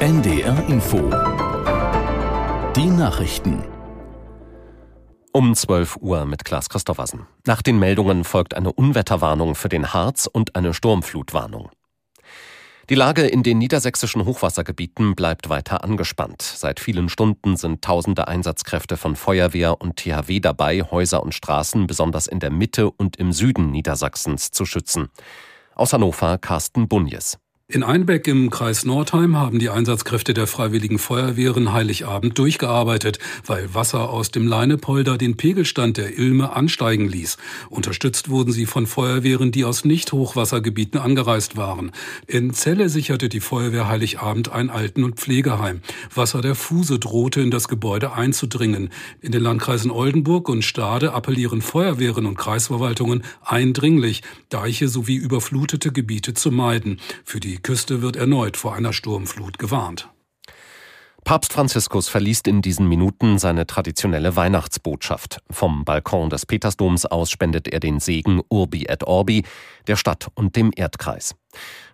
NDR Info. Die Nachrichten. Um 12 Uhr mit Klaas Christoffersen. Nach den Meldungen folgt eine Unwetterwarnung für den Harz und eine Sturmflutwarnung. Die Lage in den niedersächsischen Hochwassergebieten bleibt weiter angespannt. Seit vielen Stunden sind tausende Einsatzkräfte von Feuerwehr und THW dabei, Häuser und Straßen besonders in der Mitte und im Süden Niedersachsens zu schützen. Aus Hannover Carsten Bunjes. In Einbeck im Kreis Nordheim haben die Einsatzkräfte der Freiwilligen Feuerwehren Heiligabend durchgearbeitet, weil Wasser aus dem Leinepolder den Pegelstand der Ilme ansteigen ließ. Unterstützt wurden sie von Feuerwehren, die aus Nicht-Hochwassergebieten angereist waren. In Celle sicherte die Feuerwehr Heiligabend ein Alten- und Pflegeheim. Wasser der Fuse drohte in das Gebäude einzudringen. In den Landkreisen Oldenburg und Stade appellieren Feuerwehren und Kreisverwaltungen eindringlich, Deiche sowie überflutete Gebiete zu meiden. Für die die Küste wird erneut vor einer Sturmflut gewarnt. Papst Franziskus verliest in diesen Minuten seine traditionelle Weihnachtsbotschaft. Vom Balkon des Petersdoms aus spendet er den Segen Urbi et Orbi der Stadt und dem Erdkreis.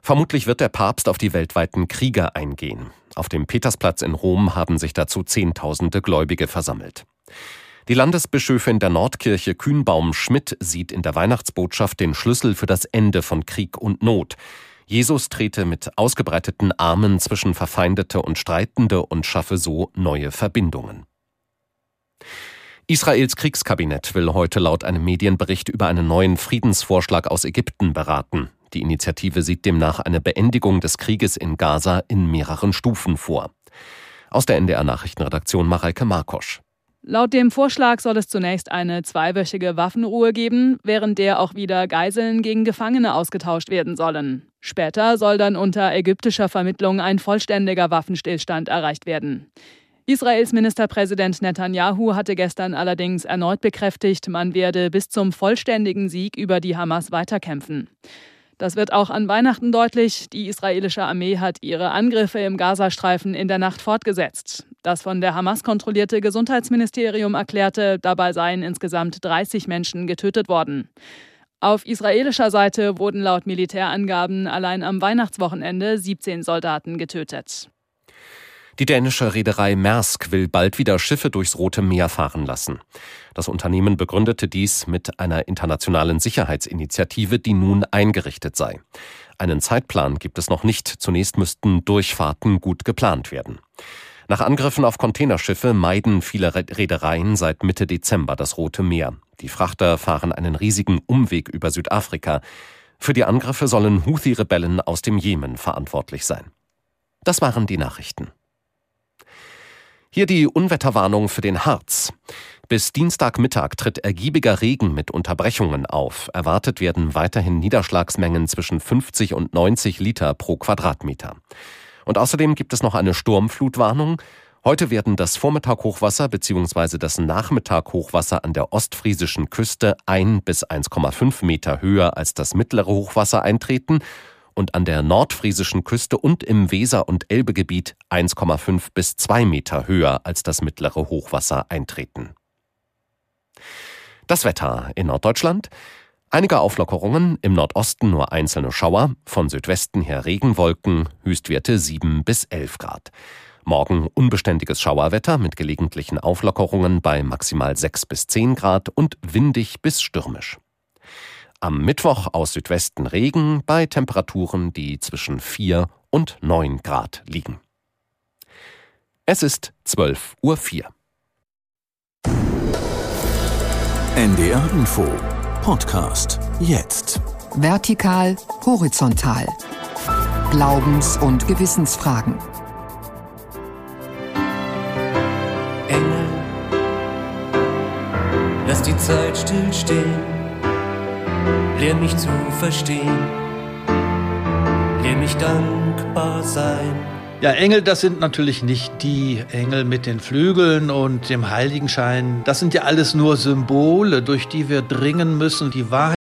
Vermutlich wird der Papst auf die weltweiten Kriege eingehen. Auf dem Petersplatz in Rom haben sich dazu Zehntausende Gläubige versammelt. Die Landesbischöfin der Nordkirche Kühnbaum Schmidt sieht in der Weihnachtsbotschaft den Schlüssel für das Ende von Krieg und Not. Jesus trete mit ausgebreiteten Armen zwischen Verfeindete und Streitende und schaffe so neue Verbindungen. Israels Kriegskabinett will heute laut einem Medienbericht über einen neuen Friedensvorschlag aus Ägypten beraten. Die Initiative sieht demnach eine Beendigung des Krieges in Gaza in mehreren Stufen vor. Aus der NDR Nachrichtenredaktion Mareike Markosch. Laut dem Vorschlag soll es zunächst eine zweiwöchige Waffenruhe geben, während der auch wieder Geiseln gegen Gefangene ausgetauscht werden sollen. Später soll dann unter ägyptischer Vermittlung ein vollständiger Waffenstillstand erreicht werden. Israels Ministerpräsident Netanyahu hatte gestern allerdings erneut bekräftigt, man werde bis zum vollständigen Sieg über die Hamas weiterkämpfen. Das wird auch an Weihnachten deutlich. Die israelische Armee hat ihre Angriffe im Gazastreifen in der Nacht fortgesetzt. Das von der Hamas kontrollierte Gesundheitsministerium erklärte, dabei seien insgesamt 30 Menschen getötet worden. Auf israelischer Seite wurden laut Militärangaben allein am Weihnachtswochenende 17 Soldaten getötet. Die dänische Reederei Maersk will bald wieder Schiffe durchs Rote Meer fahren lassen. Das Unternehmen begründete dies mit einer internationalen Sicherheitsinitiative, die nun eingerichtet sei. Einen Zeitplan gibt es noch nicht. Zunächst müssten Durchfahrten gut geplant werden. Nach Angriffen auf Containerschiffe meiden viele Reedereien seit Mitte Dezember das Rote Meer. Die Frachter fahren einen riesigen Umweg über Südafrika. Für die Angriffe sollen Houthi-Rebellen aus dem Jemen verantwortlich sein. Das waren die Nachrichten. Hier die Unwetterwarnung für den Harz. Bis Dienstagmittag tritt ergiebiger Regen mit Unterbrechungen auf. Erwartet werden weiterhin Niederschlagsmengen zwischen 50 und 90 Liter pro Quadratmeter. Und außerdem gibt es noch eine Sturmflutwarnung. Heute werden das Vormittag-Hochwasser bzw. das Nachmittag-Hochwasser an der ostfriesischen Küste ein bis 1,5 Meter höher als das mittlere Hochwasser eintreten und an der nordfriesischen Küste und im Weser- und Elbegebiet 1,5 bis 2 Meter höher als das mittlere Hochwasser eintreten. Das Wetter in Norddeutschland Einige Auflockerungen, im Nordosten nur einzelne Schauer, von Südwesten her Regenwolken, Höchstwerte 7 bis 11 Grad. Morgen unbeständiges Schauerwetter mit gelegentlichen Auflockerungen bei maximal 6 bis 10 Grad und windig bis stürmisch. Am Mittwoch aus Südwesten Regen bei Temperaturen, die zwischen 4 und 9 Grad liegen. Es ist 12.04 Uhr. NDR Info Podcast jetzt. Vertikal, horizontal. Glaubens- und Gewissensfragen. Lass die Zeit stillstehen. Lehr mich zu verstehen. Lehr mich dankbar sein. Ja, Engel, das sind natürlich nicht die Engel mit den Flügeln und dem Heiligenschein. Das sind ja alles nur Symbole, durch die wir dringen müssen, die Wahrheit